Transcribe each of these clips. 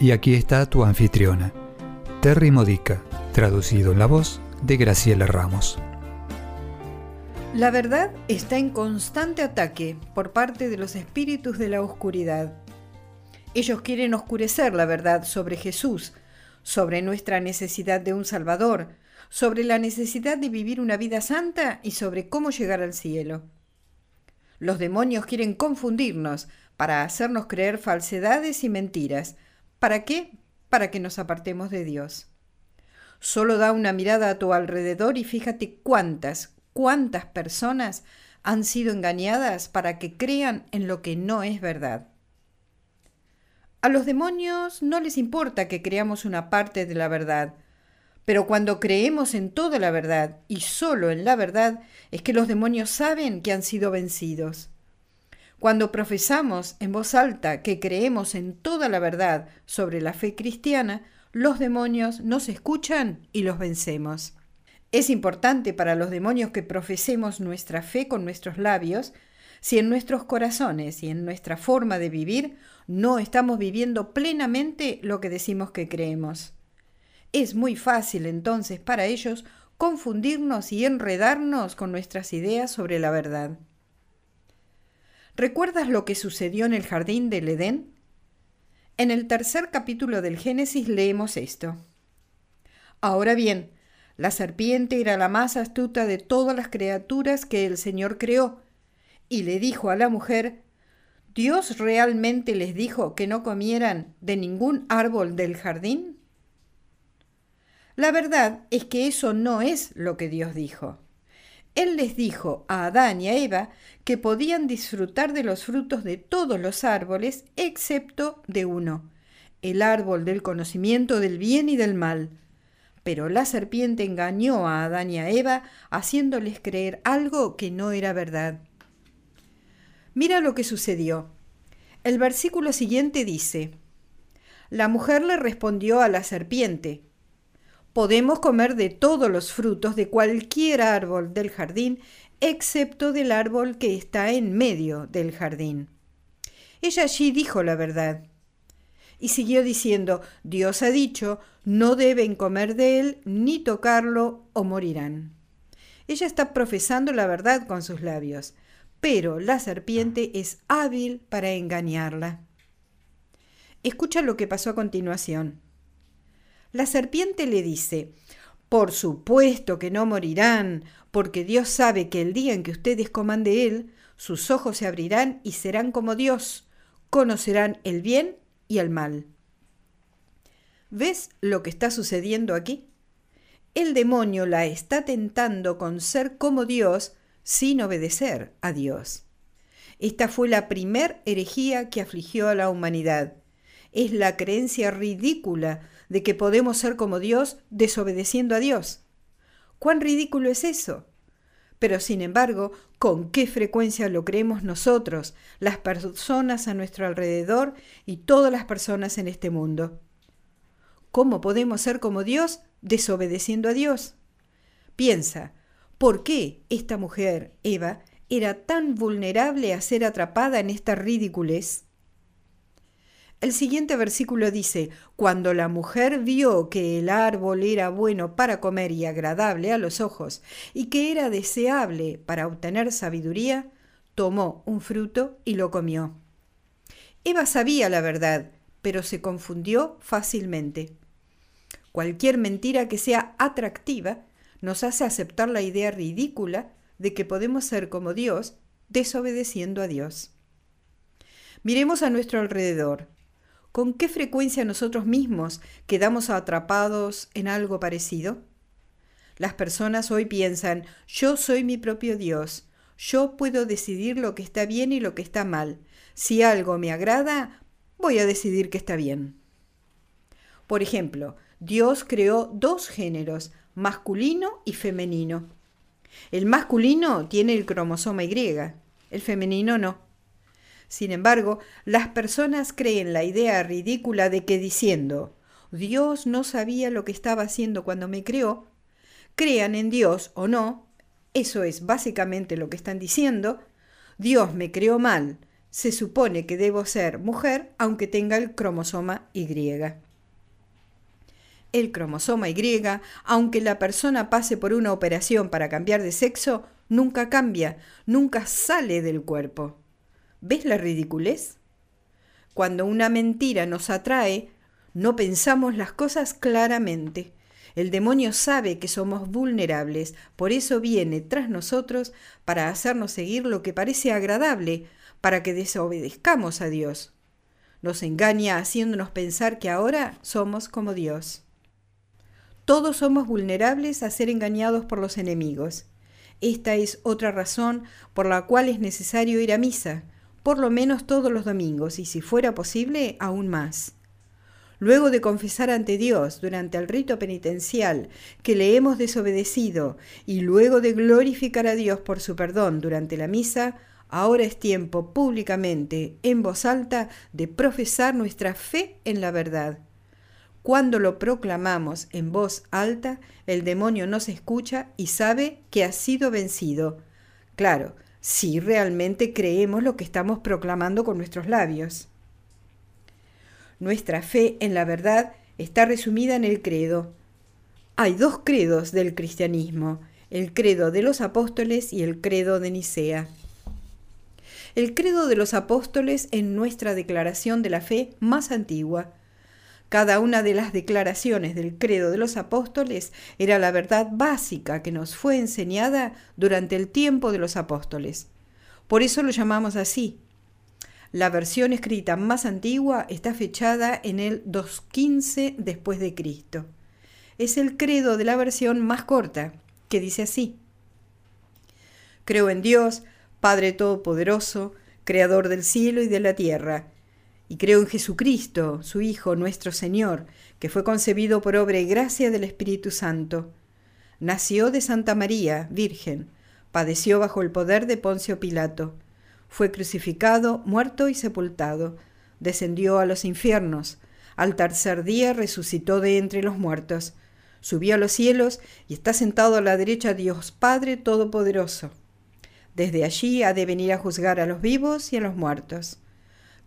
Y aquí está tu anfitriona, Terry Modica, traducido en la voz de Graciela Ramos. La verdad está en constante ataque por parte de los espíritus de la oscuridad. Ellos quieren oscurecer la verdad sobre Jesús, sobre nuestra necesidad de un Salvador, sobre la necesidad de vivir una vida santa y sobre cómo llegar al cielo. Los demonios quieren confundirnos para hacernos creer falsedades y mentiras, ¿Para qué? Para que nos apartemos de Dios. Solo da una mirada a tu alrededor y fíjate cuántas, cuántas personas han sido engañadas para que crean en lo que no es verdad. A los demonios no les importa que creamos una parte de la verdad, pero cuando creemos en toda la verdad y solo en la verdad, es que los demonios saben que han sido vencidos. Cuando profesamos en voz alta que creemos en toda la verdad sobre la fe cristiana, los demonios nos escuchan y los vencemos. Es importante para los demonios que profesemos nuestra fe con nuestros labios, si en nuestros corazones y en nuestra forma de vivir no estamos viviendo plenamente lo que decimos que creemos. Es muy fácil entonces para ellos confundirnos y enredarnos con nuestras ideas sobre la verdad. ¿Recuerdas lo que sucedió en el jardín del Edén? En el tercer capítulo del Génesis leemos esto. Ahora bien, la serpiente era la más astuta de todas las criaturas que el Señor creó, y le dijo a la mujer, ¿Dios realmente les dijo que no comieran de ningún árbol del jardín? La verdad es que eso no es lo que Dios dijo. Él les dijo a Adán y a Eva que podían disfrutar de los frutos de todos los árboles excepto de uno, el árbol del conocimiento del bien y del mal. Pero la serpiente engañó a Adán y a Eva haciéndoles creer algo que no era verdad. Mira lo que sucedió. El versículo siguiente dice, La mujer le respondió a la serpiente, Podemos comer de todos los frutos de cualquier árbol del jardín, excepto del árbol que está en medio del jardín. Ella allí dijo la verdad. Y siguió diciendo, Dios ha dicho, no deben comer de él ni tocarlo o morirán. Ella está profesando la verdad con sus labios, pero la serpiente es hábil para engañarla. Escucha lo que pasó a continuación. La serpiente le dice, Por supuesto que no morirán, porque Dios sabe que el día en que ustedes coman de Él, sus ojos se abrirán y serán como Dios, conocerán el bien y el mal. ¿Ves lo que está sucediendo aquí? El demonio la está tentando con ser como Dios sin obedecer a Dios. Esta fue la primer herejía que afligió a la humanidad. Es la creencia ridícula de que podemos ser como Dios desobedeciendo a Dios. ¿Cuán ridículo es eso? Pero sin embargo, ¿con qué frecuencia lo creemos nosotros, las personas a nuestro alrededor y todas las personas en este mundo? ¿Cómo podemos ser como Dios desobedeciendo a Dios? Piensa, ¿por qué esta mujer, Eva, era tan vulnerable a ser atrapada en esta ridiculez? El siguiente versículo dice, Cuando la mujer vio que el árbol era bueno para comer y agradable a los ojos, y que era deseable para obtener sabiduría, tomó un fruto y lo comió. Eva sabía la verdad, pero se confundió fácilmente. Cualquier mentira que sea atractiva nos hace aceptar la idea ridícula de que podemos ser como Dios desobedeciendo a Dios. Miremos a nuestro alrededor ¿Con qué frecuencia nosotros mismos quedamos atrapados en algo parecido? Las personas hoy piensan, yo soy mi propio Dios, yo puedo decidir lo que está bien y lo que está mal. Si algo me agrada, voy a decidir que está bien. Por ejemplo, Dios creó dos géneros, masculino y femenino. El masculino tiene el cromosoma Y, el femenino no. Sin embargo, las personas creen la idea ridícula de que diciendo Dios no sabía lo que estaba haciendo cuando me creó, crean en Dios o no, eso es básicamente lo que están diciendo, Dios me creó mal, se supone que debo ser mujer aunque tenga el cromosoma Y. El cromosoma Y, aunque la persona pase por una operación para cambiar de sexo, nunca cambia, nunca sale del cuerpo. ¿Ves la ridiculez? Cuando una mentira nos atrae, no pensamos las cosas claramente. El demonio sabe que somos vulnerables, por eso viene tras nosotros para hacernos seguir lo que parece agradable, para que desobedezcamos a Dios. Nos engaña haciéndonos pensar que ahora somos como Dios. Todos somos vulnerables a ser engañados por los enemigos. Esta es otra razón por la cual es necesario ir a misa, por lo menos todos los domingos y si fuera posible aún más. Luego de confesar ante Dios durante el rito penitencial que le hemos desobedecido y luego de glorificar a Dios por su perdón durante la misa, ahora es tiempo públicamente, en voz alta, de profesar nuestra fe en la verdad. Cuando lo proclamamos en voz alta, el demonio nos escucha y sabe que ha sido vencido. Claro, si realmente creemos lo que estamos proclamando con nuestros labios. Nuestra fe en la verdad está resumida en el credo. Hay dos credos del cristianismo, el credo de los apóstoles y el credo de Nicea. El credo de los apóstoles es nuestra declaración de la fe más antigua. Cada una de las declaraciones del credo de los apóstoles era la verdad básica que nos fue enseñada durante el tiempo de los apóstoles. Por eso lo llamamos así, la versión escrita más antigua está fechada en el 215 después de Cristo. Es el credo de la versión más corta, que dice así: Creo en Dios, Padre todopoderoso, creador del cielo y de la tierra, y creo en Jesucristo, su Hijo, nuestro Señor, que fue concebido por obra y gracia del Espíritu Santo. Nació de Santa María, Virgen, padeció bajo el poder de Poncio Pilato fue crucificado, muerto y sepultado, descendió a los infiernos, al tercer día resucitó de entre los muertos, subió a los cielos y está sentado a la derecha de Dios Padre Todopoderoso. Desde allí ha de venir a juzgar a los vivos y a los muertos.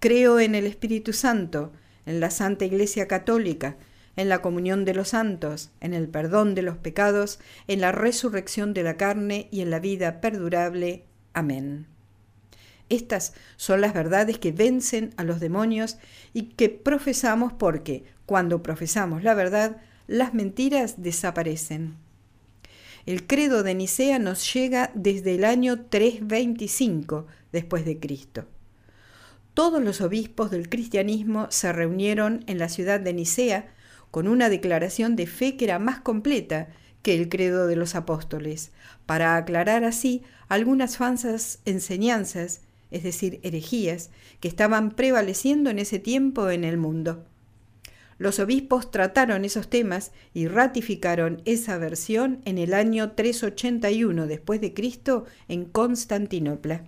Creo en el Espíritu Santo, en la Santa Iglesia Católica, en la comunión de los santos, en el perdón de los pecados, en la resurrección de la carne y en la vida perdurable. Amén. Estas son las verdades que vencen a los demonios y que profesamos porque cuando profesamos la verdad, las mentiras desaparecen. El credo de Nicea nos llega desde el año 325 después de Cristo. Todos los obispos del cristianismo se reunieron en la ciudad de Nicea con una declaración de fe que era más completa que el credo de los apóstoles, para aclarar así algunas falsas enseñanzas es decir, herejías, que estaban prevaleciendo en ese tiempo en el mundo. Los obispos trataron esos temas y ratificaron esa versión en el año 381 después de Cristo en Constantinopla.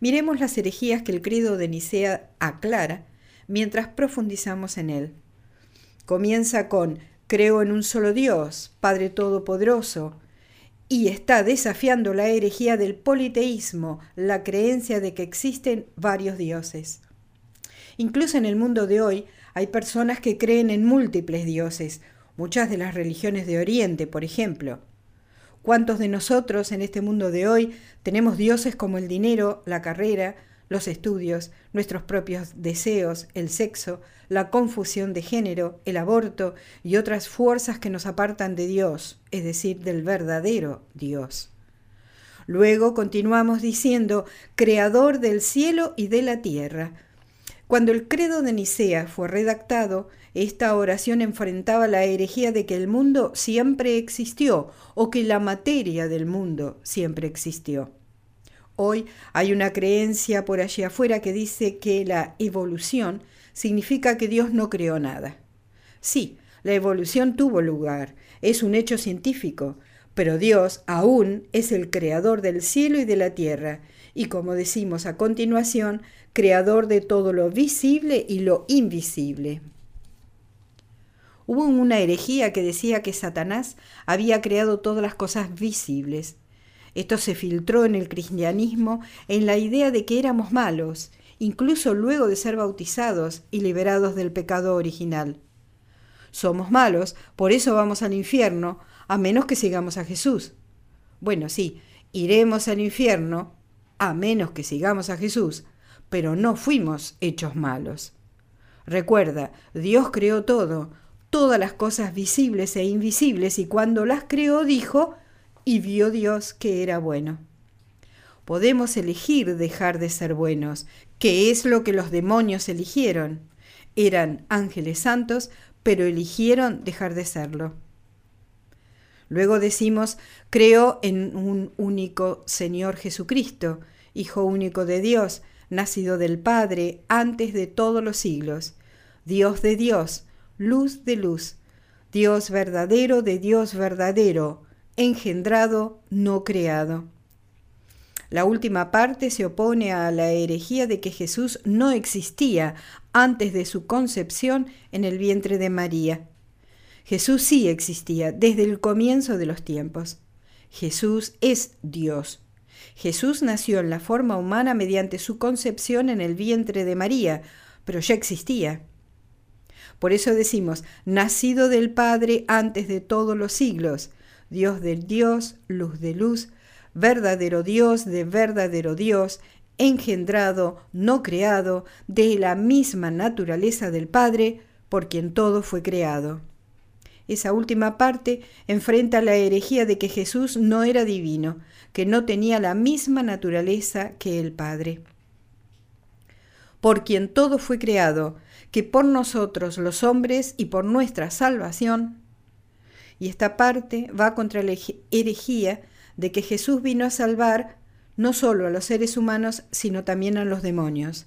Miremos las herejías que el credo de Nicea aclara mientras profundizamos en él. Comienza con Creo en un solo Dios, Padre Todopoderoso, y está desafiando la herejía del politeísmo, la creencia de que existen varios dioses. Incluso en el mundo de hoy hay personas que creen en múltiples dioses, muchas de las religiones de Oriente, por ejemplo. ¿Cuántos de nosotros en este mundo de hoy tenemos dioses como el dinero, la carrera, los estudios, nuestros propios deseos, el sexo, la confusión de género, el aborto y otras fuerzas que nos apartan de Dios, es decir, del verdadero Dios. Luego continuamos diciendo, Creador del cielo y de la tierra. Cuando el credo de Nicea fue redactado, esta oración enfrentaba la herejía de que el mundo siempre existió o que la materia del mundo siempre existió. Hoy hay una creencia por allí afuera que dice que la evolución significa que Dios no creó nada. Sí, la evolución tuvo lugar, es un hecho científico, pero Dios aún es el creador del cielo y de la tierra, y como decimos a continuación, creador de todo lo visible y lo invisible. Hubo una herejía que decía que Satanás había creado todas las cosas visibles. Esto se filtró en el cristianismo en la idea de que éramos malos, incluso luego de ser bautizados y liberados del pecado original. Somos malos, por eso vamos al infierno, a menos que sigamos a Jesús. Bueno, sí, iremos al infierno, a menos que sigamos a Jesús, pero no fuimos hechos malos. Recuerda, Dios creó todo, todas las cosas visibles e invisibles, y cuando las creó dijo, y vio Dios que era bueno. Podemos elegir dejar de ser buenos, que es lo que los demonios eligieron. Eran ángeles santos, pero eligieron dejar de serlo. Luego decimos, creo en un único Señor Jesucristo, Hijo único de Dios, nacido del Padre antes de todos los siglos, Dios de Dios, luz de luz, Dios verdadero de Dios verdadero, engendrado, no creado. La última parte se opone a la herejía de que Jesús no existía antes de su concepción en el vientre de María. Jesús sí existía desde el comienzo de los tiempos. Jesús es Dios. Jesús nació en la forma humana mediante su concepción en el vientre de María, pero ya existía. Por eso decimos, nacido del Padre antes de todos los siglos, Dios del Dios, luz de luz, verdadero Dios de verdadero Dios, engendrado, no creado, de la misma naturaleza del Padre, por quien todo fue creado. Esa última parte enfrenta la herejía de que Jesús no era divino, que no tenía la misma naturaleza que el Padre. Por quien todo fue creado, que por nosotros los hombres y por nuestra salvación. Y esta parte va contra la herejía de que Jesús vino a salvar no solo a los seres humanos, sino también a los demonios.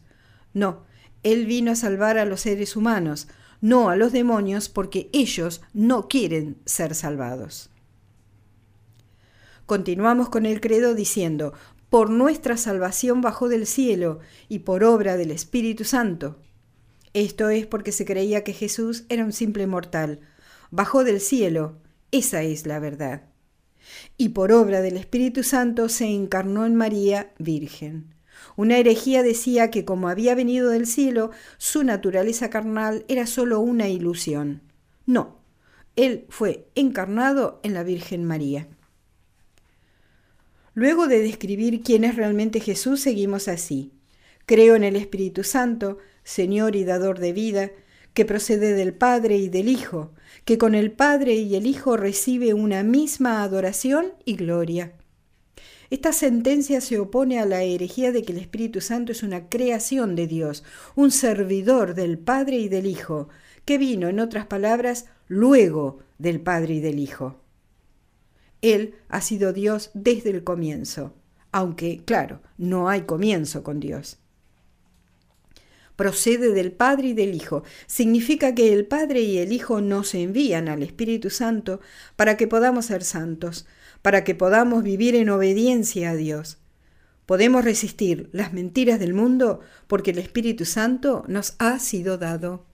No, Él vino a salvar a los seres humanos, no a los demonios, porque ellos no quieren ser salvados. Continuamos con el credo diciendo, por nuestra salvación bajó del cielo y por obra del Espíritu Santo. Esto es porque se creía que Jesús era un simple mortal. Bajó del cielo, esa es la verdad y por obra del Espíritu Santo se encarnó en María Virgen. Una herejía decía que como había venido del cielo, su naturaleza carnal era sólo una ilusión. No, él fue encarnado en la Virgen María. Luego de describir quién es realmente Jesús, seguimos así. Creo en el Espíritu Santo, Señor y dador de vida, que procede del Padre y del Hijo, que con el Padre y el Hijo recibe una misma adoración y gloria. Esta sentencia se opone a la herejía de que el Espíritu Santo es una creación de Dios, un servidor del Padre y del Hijo, que vino, en otras palabras, luego del Padre y del Hijo. Él ha sido Dios desde el comienzo, aunque, claro, no hay comienzo con Dios procede del Padre y del Hijo. Significa que el Padre y el Hijo nos envían al Espíritu Santo para que podamos ser santos, para que podamos vivir en obediencia a Dios. Podemos resistir las mentiras del mundo porque el Espíritu Santo nos ha sido dado.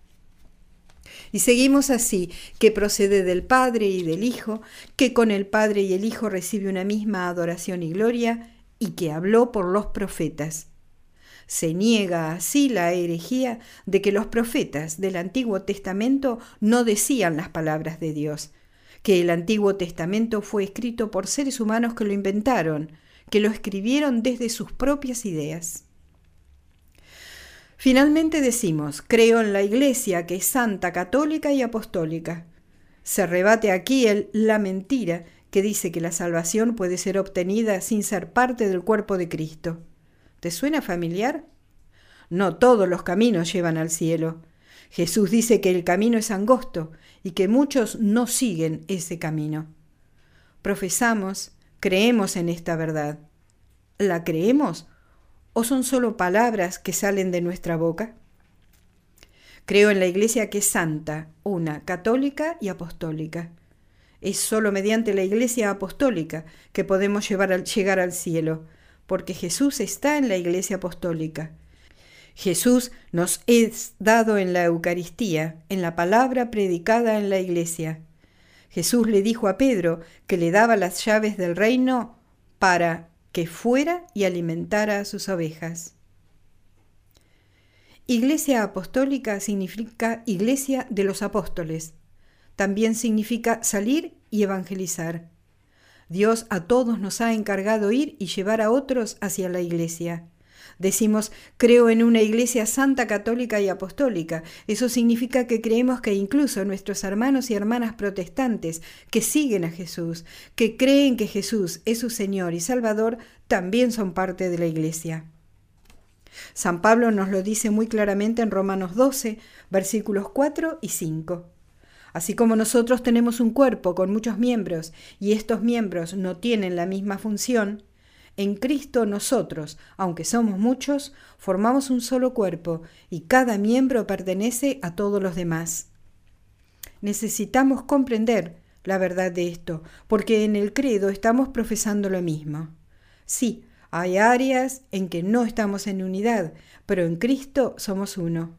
Y seguimos así, que procede del Padre y del Hijo, que con el Padre y el Hijo recibe una misma adoración y gloria, y que habló por los profetas. Se niega así la herejía de que los profetas del Antiguo Testamento no decían las palabras de Dios, que el Antiguo Testamento fue escrito por seres humanos que lo inventaron, que lo escribieron desde sus propias ideas. Finalmente decimos, creo en la Iglesia que es santa, católica y apostólica. Se rebate aquí el, la mentira que dice que la salvación puede ser obtenida sin ser parte del cuerpo de Cristo. ¿Te suena familiar? No todos los caminos llevan al cielo. Jesús dice que el camino es angosto y que muchos no siguen ese camino. Profesamos, creemos en esta verdad. ¿La creemos o son solo palabras que salen de nuestra boca? Creo en la Iglesia que es santa, una, católica y apostólica. Es solo mediante la Iglesia apostólica que podemos al, llegar al cielo, porque Jesús está en la Iglesia apostólica. Jesús nos es dado en la Eucaristía, en la palabra predicada en la Iglesia. Jesús le dijo a Pedro que le daba las llaves del reino para que fuera y alimentara a sus ovejas. Iglesia apostólica significa iglesia de los apóstoles. También significa salir y evangelizar. Dios a todos nos ha encargado ir y llevar a otros hacia la iglesia. Decimos, creo en una iglesia santa, católica y apostólica. Eso significa que creemos que incluso nuestros hermanos y hermanas protestantes que siguen a Jesús, que creen que Jesús es su Señor y Salvador, también son parte de la iglesia. San Pablo nos lo dice muy claramente en Romanos 12, versículos 4 y 5. Así como nosotros tenemos un cuerpo con muchos miembros y estos miembros no tienen la misma función, en Cristo nosotros, aunque somos muchos, formamos un solo cuerpo y cada miembro pertenece a todos los demás. Necesitamos comprender la verdad de esto, porque en el credo estamos profesando lo mismo. Sí, hay áreas en que no estamos en unidad, pero en Cristo somos uno.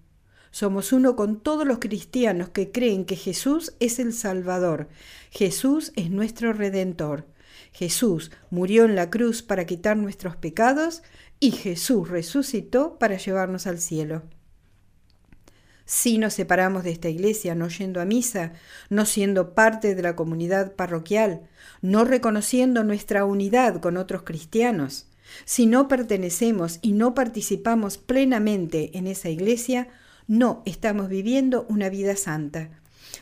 Somos uno con todos los cristianos que creen que Jesús es el Salvador, Jesús es nuestro Redentor. Jesús murió en la cruz para quitar nuestros pecados y Jesús resucitó para llevarnos al cielo. Si nos separamos de esta iglesia, no yendo a misa, no siendo parte de la comunidad parroquial, no reconociendo nuestra unidad con otros cristianos, si no pertenecemos y no participamos plenamente en esa iglesia, no estamos viviendo una vida santa,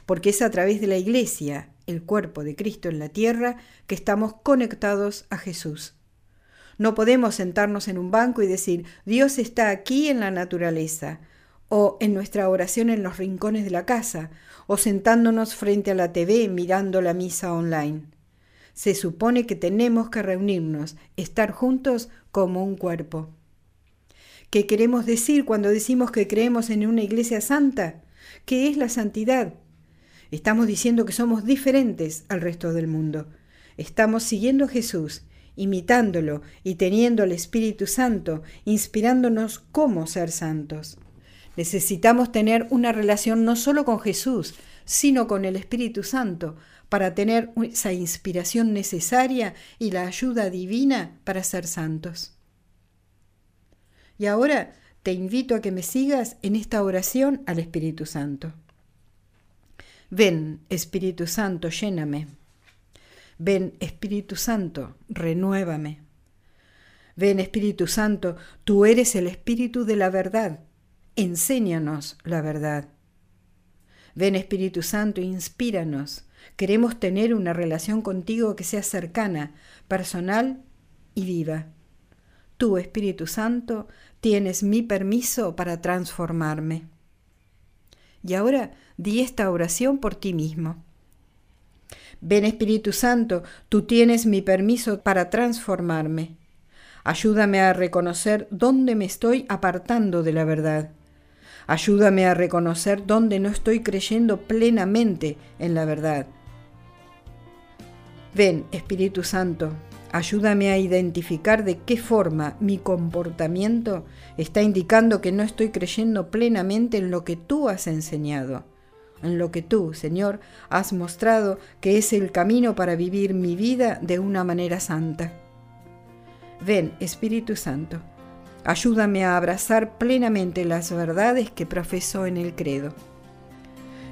porque es a través de la iglesia, el cuerpo de Cristo en la tierra, que estamos conectados a Jesús. No podemos sentarnos en un banco y decir, Dios está aquí en la naturaleza, o en nuestra oración en los rincones de la casa, o sentándonos frente a la TV mirando la misa online. Se supone que tenemos que reunirnos, estar juntos como un cuerpo. ¿Qué queremos decir cuando decimos que creemos en una iglesia santa? ¿Qué es la santidad? Estamos diciendo que somos diferentes al resto del mundo. Estamos siguiendo a Jesús, imitándolo y teniendo al Espíritu Santo, inspirándonos cómo ser santos. Necesitamos tener una relación no solo con Jesús, sino con el Espíritu Santo, para tener esa inspiración necesaria y la ayuda divina para ser santos. Y ahora te invito a que me sigas en esta oración al Espíritu Santo. Ven, Espíritu Santo, lléname. Ven, Espíritu Santo, renuévame. Ven, Espíritu Santo, tú eres el Espíritu de la verdad. Enséñanos la verdad. Ven, Espíritu Santo, inspíranos. Queremos tener una relación contigo que sea cercana, personal y viva. Tú, Espíritu Santo, tienes mi permiso para transformarme. Y ahora di esta oración por ti mismo. Ven Espíritu Santo, tú tienes mi permiso para transformarme. Ayúdame a reconocer dónde me estoy apartando de la verdad. Ayúdame a reconocer dónde no estoy creyendo plenamente en la verdad. Ven, Espíritu Santo, ayúdame a identificar de qué forma mi comportamiento está indicando que no estoy creyendo plenamente en lo que tú has enseñado en lo que tú, Señor, has mostrado que es el camino para vivir mi vida de una manera santa. Ven, Espíritu Santo, ayúdame a abrazar plenamente las verdades que profeso en el credo.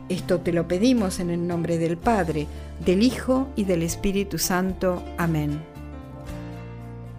Esto te lo pedimos en el nombre del Padre, del Hijo y del Espíritu Santo. Amén.